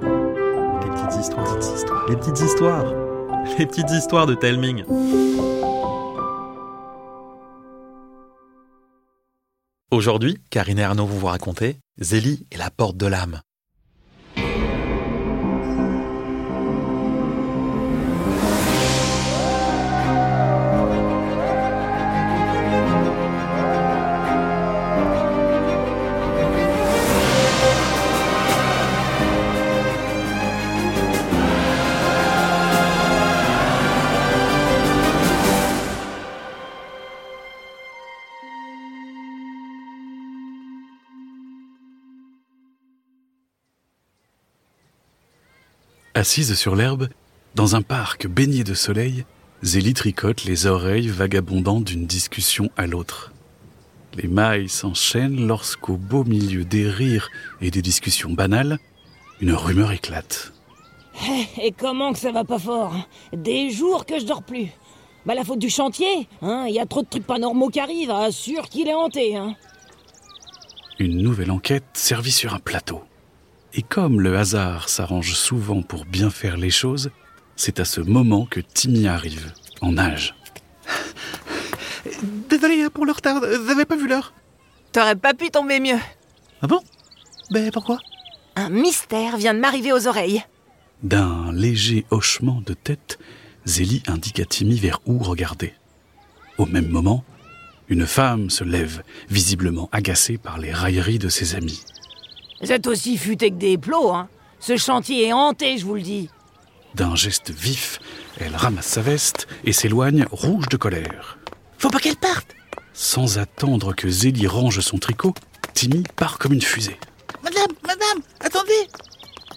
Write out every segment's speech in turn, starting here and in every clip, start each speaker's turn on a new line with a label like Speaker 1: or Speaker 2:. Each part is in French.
Speaker 1: Les petites histoires, les petites histoires, les petites histoires de Telming. Aujourd'hui, Karine et Arnaud vont vous raconter Zélie et la porte de l'âme.
Speaker 2: Assise sur l'herbe, dans un parc baigné de soleil, Zélie tricote les oreilles vagabondant d'une discussion à l'autre. Les mailles s'enchaînent lorsqu'au beau milieu des rires et des discussions banales, une rumeur éclate.
Speaker 3: Et comment que ça va pas fort hein? Des jours que je dors plus. Bah la faute du chantier, hein? Il y a trop de trucs pas normaux qui arrivent, assure qu'il est hanté, hein
Speaker 2: Une nouvelle enquête servie sur un plateau. Et comme le hasard s'arrange souvent pour bien faire les choses, c'est à ce moment que Timmy arrive, en nage.
Speaker 4: Désolé pour le retard, vous avez pas vu l'heure?
Speaker 5: T'aurais pas pu tomber mieux.
Speaker 4: Ah bon? Ben pourquoi?
Speaker 5: Un mystère vient de m'arriver aux oreilles.
Speaker 2: D'un léger hochement de tête, Zélie indique à Timmy vers où regarder. Au même moment, une femme se lève, visiblement agacée par les railleries de ses amis.
Speaker 3: Vous êtes aussi futé que des plots, hein Ce chantier est hanté, je vous le dis.
Speaker 2: D'un geste vif, elle ramasse sa veste et s'éloigne rouge de colère.
Speaker 4: Faut pas qu'elle parte
Speaker 2: Sans attendre que Zélie range son tricot, Timmy part comme une fusée.
Speaker 4: Madame, madame, attendez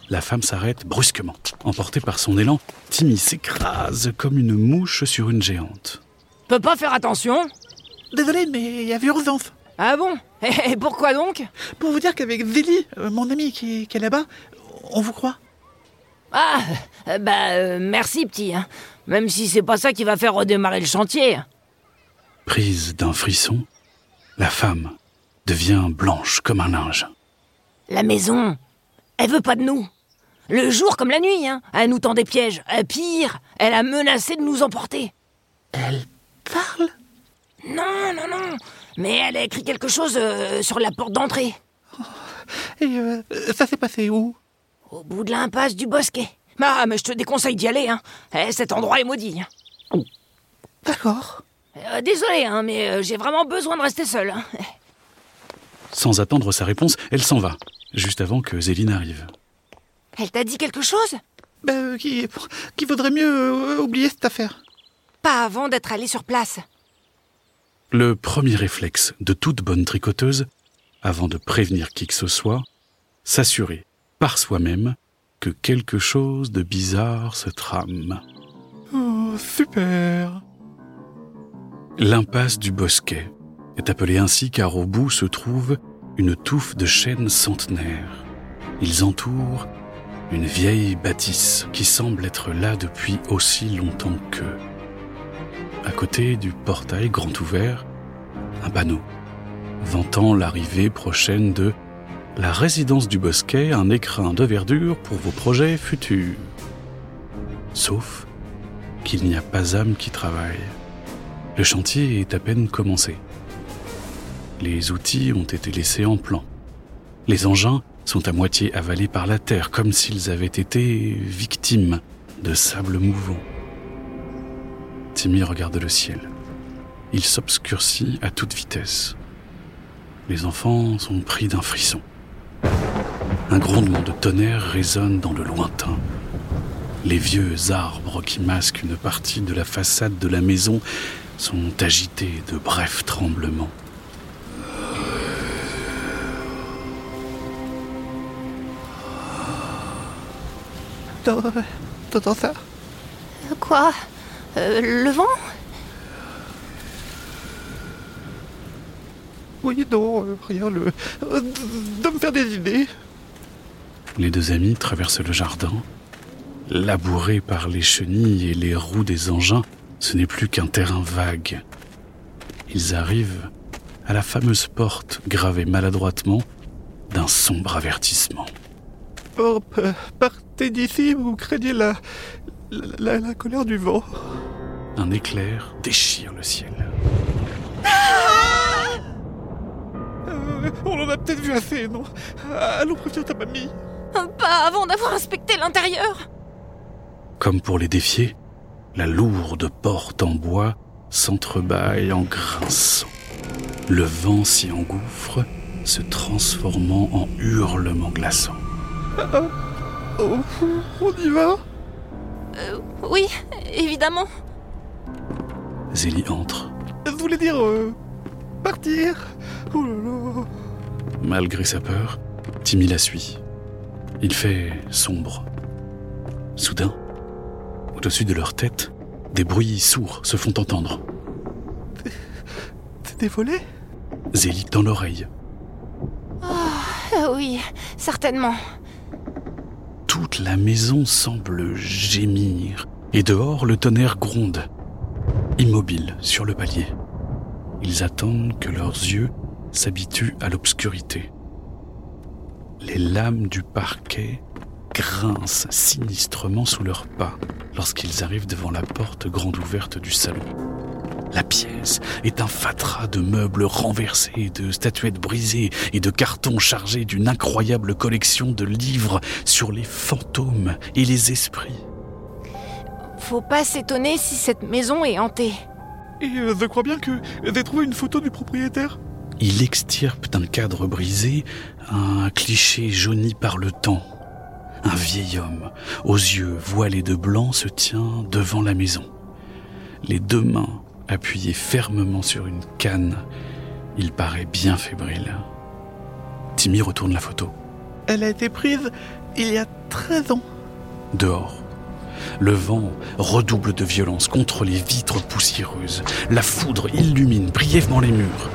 Speaker 2: La femme s'arrête brusquement. Emportée par son élan, Timmy s'écrase comme une mouche sur une géante.
Speaker 3: Peut pas faire attention
Speaker 4: Désolé, mais il y avait urgence.
Speaker 3: Ah bon Et pourquoi donc
Speaker 4: Pour vous dire qu'avec Zélie, euh, mon ami qui, qui est là-bas, on vous croit.
Speaker 3: Ah Bah euh, merci petit, hein. Même si c'est pas ça qui va faire redémarrer le chantier.
Speaker 2: Prise d'un frisson, la femme devient blanche comme un linge.
Speaker 3: La maison, elle veut pas de nous. Le jour comme la nuit, hein. Elle nous tend des pièges. Euh, pire, elle a menacé de nous emporter.
Speaker 4: Elle parle?
Speaker 3: Non, non, non. Mais elle a écrit quelque chose euh, sur la porte d'entrée.
Speaker 4: Et euh, ça s'est passé où?
Speaker 3: Au bout de l'impasse du bosquet. Ah, mais je te déconseille d'y aller, hein. Eh, cet endroit est maudit. hein.
Speaker 4: D'accord.
Speaker 3: Euh, désolé, hein, mais euh, j'ai vraiment besoin de rester seule. hein.
Speaker 2: Sans attendre sa réponse, elle s'en va, juste avant que Zélie n'arrive.
Speaker 5: Elle t'a dit quelque chose?
Speaker 4: Ben, euh, qui, qu'il vaudrait mieux euh, oublier cette affaire?
Speaker 5: Pas avant d'être allée sur place.
Speaker 2: Le premier réflexe de toute bonne tricoteuse, avant de prévenir qui que ce soit, s'assurer par soi-même que quelque chose de bizarre se trame.
Speaker 4: Oh, super
Speaker 2: L'impasse du bosquet est appelée ainsi car au bout se trouve une touffe de chênes centenaires. Ils entourent une vieille bâtisse qui semble être là depuis aussi longtemps qu'eux. À côté du portail grand ouvert, un panneau vantant l'arrivée prochaine de la résidence du bosquet, un écrin de verdure pour vos projets futurs. Sauf qu'il n'y a pas âme qui travaille. Le chantier est à peine commencé. Les outils ont été laissés en plan. Les engins sont à moitié avalés par la terre, comme s'ils avaient été victimes de sable mouvant. Timmy regarde le ciel. Il s'obscurcit à toute vitesse. Les enfants sont pris d'un frisson. Un grondement de tonnerre résonne dans le lointain. Les vieux arbres qui masquent une partie de la façade de la maison sont agités de brefs tremblements.
Speaker 4: T'entends t'entends ça?
Speaker 5: Quoi? Euh, Le vent
Speaker 4: Oui, non, euh, rien, le... euh, de me faire des idées.
Speaker 2: Les deux amis traversent le jardin. Labourés par les chenilles et les roues des engins, ce n'est plus qu'un terrain vague. Ils arrivent à la fameuse porte gravée maladroitement d'un sombre avertissement.
Speaker 4: Por- euh, partez d'ici, vous craignez la, la, la colère du vent.
Speaker 2: Un éclair déchire le ciel.
Speaker 4: Euh, on en a peut-être vu assez, non? Allons prévenir ta mamie.
Speaker 5: Pas avant d'avoir inspecté l'intérieur.
Speaker 2: Comme pour les défier, la lourde porte en bois s'entrebâille en grinçant. Le vent s'y engouffre, se transformant en hurlements glaçants.
Speaker 4: Oh, on y va?
Speaker 5: Euh, oui, évidemment.
Speaker 2: Zélie entre.
Speaker 4: Je voulais dire... euh, partir? Oh là là
Speaker 2: Malgré sa peur, Timmy la suit. Il fait sombre. Soudain, au-dessus de leur tête, des bruits sourds se font entendre.
Speaker 4: C'est des volets
Speaker 2: Zélie dans l'oreille.
Speaker 5: Euh, oui, certainement.
Speaker 2: Toute la maison semble gémir, et dehors le tonnerre gronde. Immobiles sur le palier, ils attendent que leurs yeux s'habituent à l'obscurité. Les lames du parquet grincent sinistrement sous leurs pas lorsqu'ils arrivent devant la porte grande ouverte du salon. La pièce est un fatras de meubles renversés, de statuettes brisées et de cartons chargés d'une incroyable collection de livres sur les fantômes et les esprits.
Speaker 5: Faut pas s'étonner si cette maison est hantée.
Speaker 4: Et euh, je crois bien que j'ai trouvé une photo du propriétaire.
Speaker 2: Il extirpe d'un cadre brisé un cliché jauni par le temps. Un vieil homme, aux yeux voilés de blanc, se tient devant la maison. Les deux mains appuyées fermement sur une canne. Il paraît bien fébrile. Timmy retourne la photo.
Speaker 4: Elle a été prise il y a 13 ans.
Speaker 2: Dehors, le vent redouble de violence contre les vitres poussiéreuses. La foudre illumine brièvement les murs.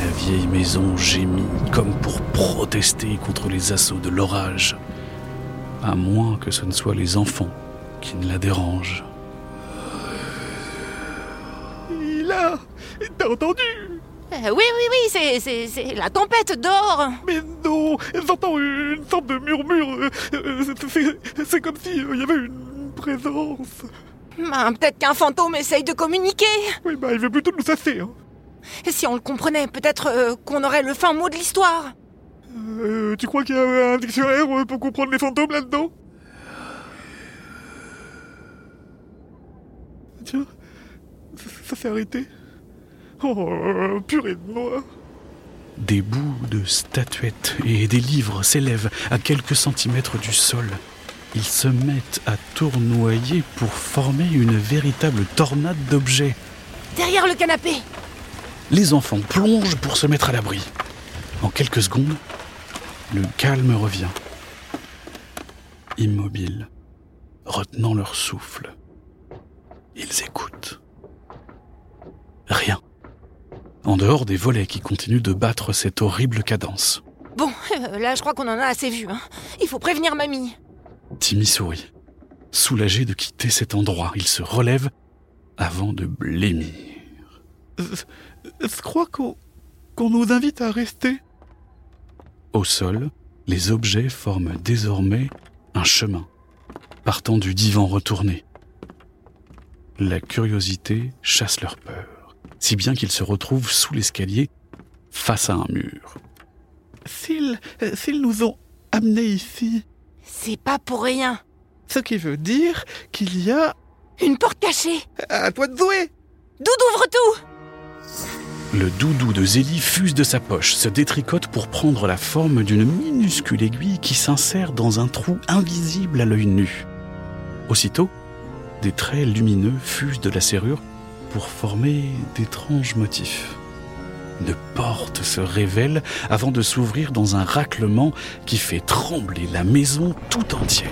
Speaker 2: La vieille maison gémit comme pour protester contre les assauts de l'orage. À moins que ce ne soient les enfants qui ne la dérangent.
Speaker 4: Il a... T'as entendu?
Speaker 5: Euh, oui, oui, oui, c'est, la tempête dehors.
Speaker 4: Mais non J'entends une sorte de murmure. euh, c'est- comme si euh, il y avait une présence.
Speaker 5: Ben, peut-être qu'un fantôme essaye de communiquer.
Speaker 4: Oui, bah il veut plutôt nous sasser. Hein.
Speaker 5: Et si on le comprenait, peut-être euh, qu'on aurait le fin mot de l'histoire.
Speaker 4: Euh, tu crois qu'il y a un dictionnaire pour comprendre les fantômes là-dedans? Tiens, ça, s'est arrêté. Oh, purée de noix.
Speaker 2: Des bouts de statuettes et des livres s'élèvent à quelques centimètres du sol. Ils se mettent à tournoyer pour former une véritable tornade d'objets.
Speaker 5: Derrière le canapé.
Speaker 2: Les enfants plongent pour se mettre à l'abri. En quelques secondes, le calme revient. Immobiles, retenant leur souffle, ils écoutent. Rien. En dehors des volets qui continuent de battre cette horrible cadence.
Speaker 5: Bon, euh, là, je crois qu'on en a assez vu. hein. Il faut prévenir mamie.
Speaker 2: Timmy sourit. Soulagé de quitter cet endroit, il se relève avant de blêmir.
Speaker 4: Je crois qu'on qu'on nous invite à rester.
Speaker 2: Au sol, les objets forment désormais un chemin, partant du divan retourné. La curiosité chasse leur peur, si bien qu'ils se retrouvent sous l'escalier, face à un mur.
Speaker 4: S'ils s'ils nous ont amenés ici,
Speaker 5: C'est pas pour rien.
Speaker 4: ce qui veut dire qu'il y a...
Speaker 5: Une porte cachée.
Speaker 4: À toi de jouer
Speaker 5: Doudou, ouvre tout
Speaker 2: Le doudou de Zélie fuse de sa poche, se détricote pour prendre la forme d'une minuscule aiguille qui s'insère dans un trou invisible à l'œil nu. Aussitôt, des traits lumineux fusent de la serrure pour former d'étranges motifs. Une porte se révèle avant de s'ouvrir dans un raclement qui fait trembler la maison tout entière.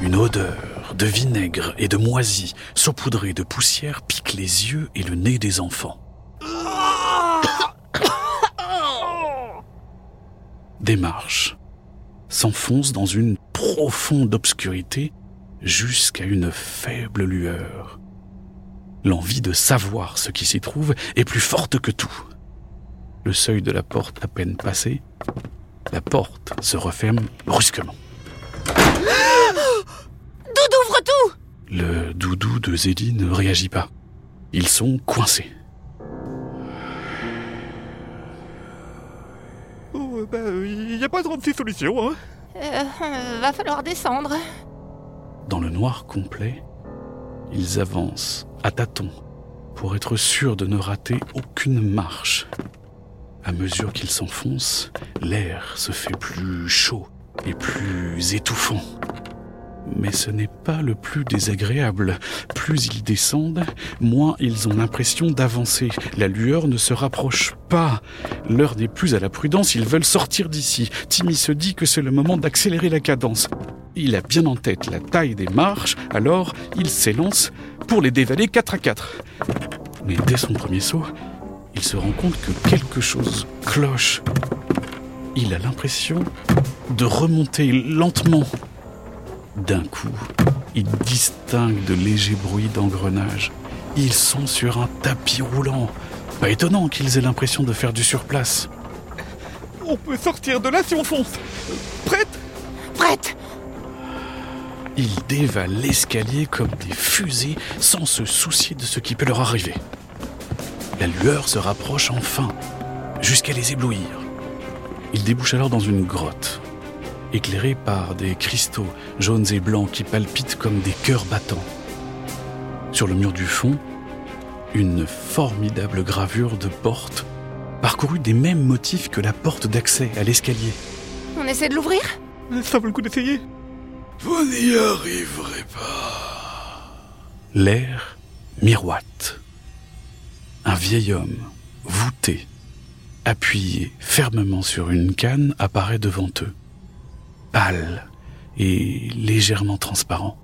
Speaker 2: Une odeur de vinaigre et de moisie, saupoudrée de poussière, pique les yeux et le nez des enfants. Des marches s'enfoncent dans une profonde obscurité jusqu'à une faible lueur. L'envie de savoir ce qui s'y trouve est plus forte que tout. Le seuil de la porte à peine passé, La porte se referme brusquement.
Speaker 5: Doudou, ouvre tout
Speaker 2: Le doudou de Zélie ne réagit pas. Ils sont coincés.
Speaker 4: Oh, bah, il n'y a pas 36 solutions, hein.
Speaker 5: euh, Va falloir descendre.
Speaker 2: Dans le noir complet, ils avancent à tâtons pour être sûrs de ne rater aucune marche. À mesure qu'ils s'enfoncent, l'air se fait plus chaud et plus étouffant. Mais ce n'est pas le plus désagréable. Plus ils descendent, moins ils ont l'impression d'avancer. La lueur ne se rapproche pas. L'heure n'est plus à la prudence, ils veulent sortir d'ici. Timmy se dit que c'est le moment d'accélérer la cadence. Il a bien en tête la taille des marches, alors il s'élance pour les dévaler 4 à 4. Mais dès son premier saut, il se rend compte que quelque chose cloche. Il a l'impression de remonter lentement. D'un coup, il distingue de légers bruits d'engrenage. Ils sont sur un tapis roulant. Pas étonnant qu'ils aient l'impression de faire du surplace.
Speaker 4: On peut sortir de là si on fonce. Prête?
Speaker 5: Prête
Speaker 2: Ils dévalent l'escalier comme des fusées sans se soucier de ce qui peut leur arriver. La lueur se rapproche enfin, jusqu'à les éblouir. Ils débouchent alors dans une grotte, éclairée par des cristaux jaunes et blancs qui palpitent comme des cœurs battants. Sur le mur du fond, une formidable gravure de porte, parcourue des mêmes motifs que la porte d'accès à l'escalier.
Speaker 5: On essaie de l'ouvrir?
Speaker 4: Ça vaut le coup d'essayer.
Speaker 2: Vous n'y arriverez pas. L'air miroite. Un vieil homme, voûté, appuyé fermement sur une canne, apparaît devant eux. Pâle et légèrement transparent.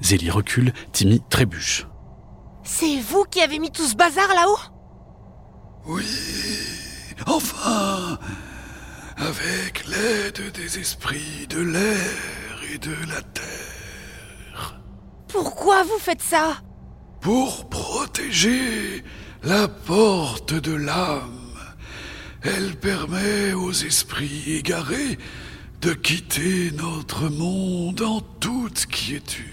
Speaker 2: Zélie recule, Timmy trébuche.
Speaker 5: C'est vous qui avez mis tout ce bazar là-haut?
Speaker 2: Oui, enfin, avec l'aide des esprits de l'air et de la terre.
Speaker 5: Pourquoi vous faites ça?
Speaker 2: Pour protéger la porte de l'âme. Elle permet aux esprits égarés de quitter notre monde en toute quiétude.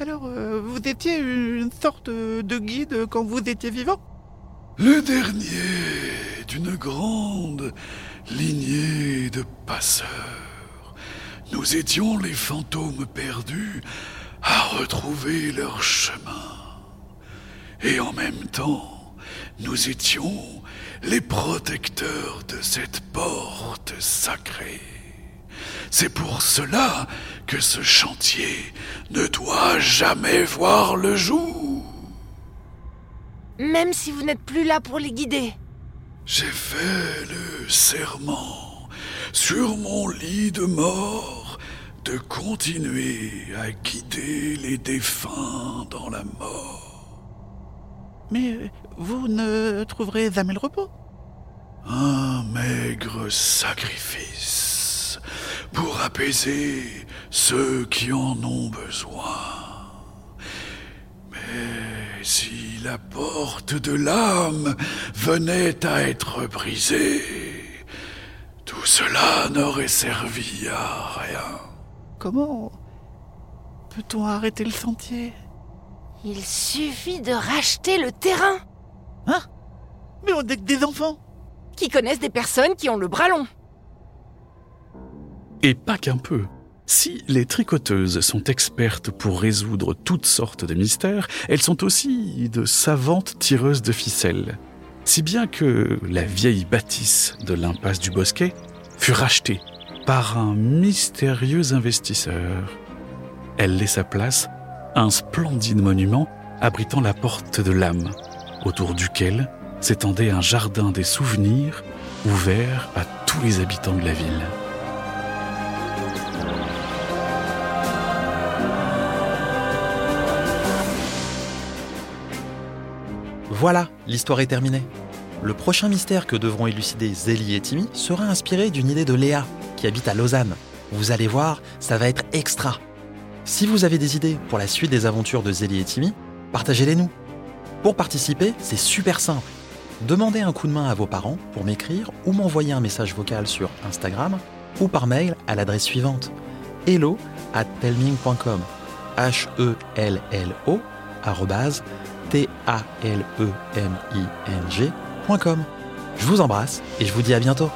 Speaker 4: Alors, euh, vous étiez une sorte de guide quand vous étiez vivant?
Speaker 2: Le dernier d'une grande lignée de passeurs. Nous étions les fantômes perdus à retrouver leur chemin. Et en même temps, nous étions les protecteurs de cette porte sacrée. C'est pour cela que ce chantier ne doit jamais voir le jour.
Speaker 5: Même si vous n'êtes plus là pour les guider.
Speaker 2: J'ai fait le serment sur mon lit de mort de continuer à guider les défunts dans la mort.
Speaker 4: Mais vous ne trouverez jamais le repos.
Speaker 2: Un maigre sacrifice pour apaiser ceux qui en ont besoin. Mais si la porte de l'âme venait à être brisée, tout cela n'aurait servi à rien.
Speaker 4: Comment peut-on arrêter le sentier?
Speaker 5: Il suffit de racheter le terrain.
Speaker 4: Hein? Mais on est que des enfants
Speaker 5: Qui connaissent des personnes qui ont le bras long.
Speaker 2: Et pas qu'un peu. Si les tricoteuses sont expertes pour résoudre toutes sortes de mystères, elles sont aussi de savantes tireuses de ficelles. Si bien que la vieille bâtisse de l'impasse du Bosquet fut rachetée par un mystérieux investisseur. Elle laissa place à un splendide monument abritant la porte de l'âme, autour duquel s'étendait un jardin des souvenirs ouvert à tous les habitants de la ville.
Speaker 1: Voilà, l'histoire est terminée. Le prochain mystère que devront élucider Zélie et Timmy sera inspiré d'une idée de Léa, qui habite à Lausanne. Vous allez voir, ça va être extra. Si vous avez des idées pour la suite des aventures de Zélie et Timmy, partagez-les nous. Pour participer, c'est super simple. Demandez un coup de main à vos parents pour m'écrire ou m'envoyer un message vocal sur Instagram ou par mail à l'adresse suivante hello at pelming.com h e l l o T-A-L-E-M-I-N-G.com. Je vous embrasse et je vous dis à bientôt.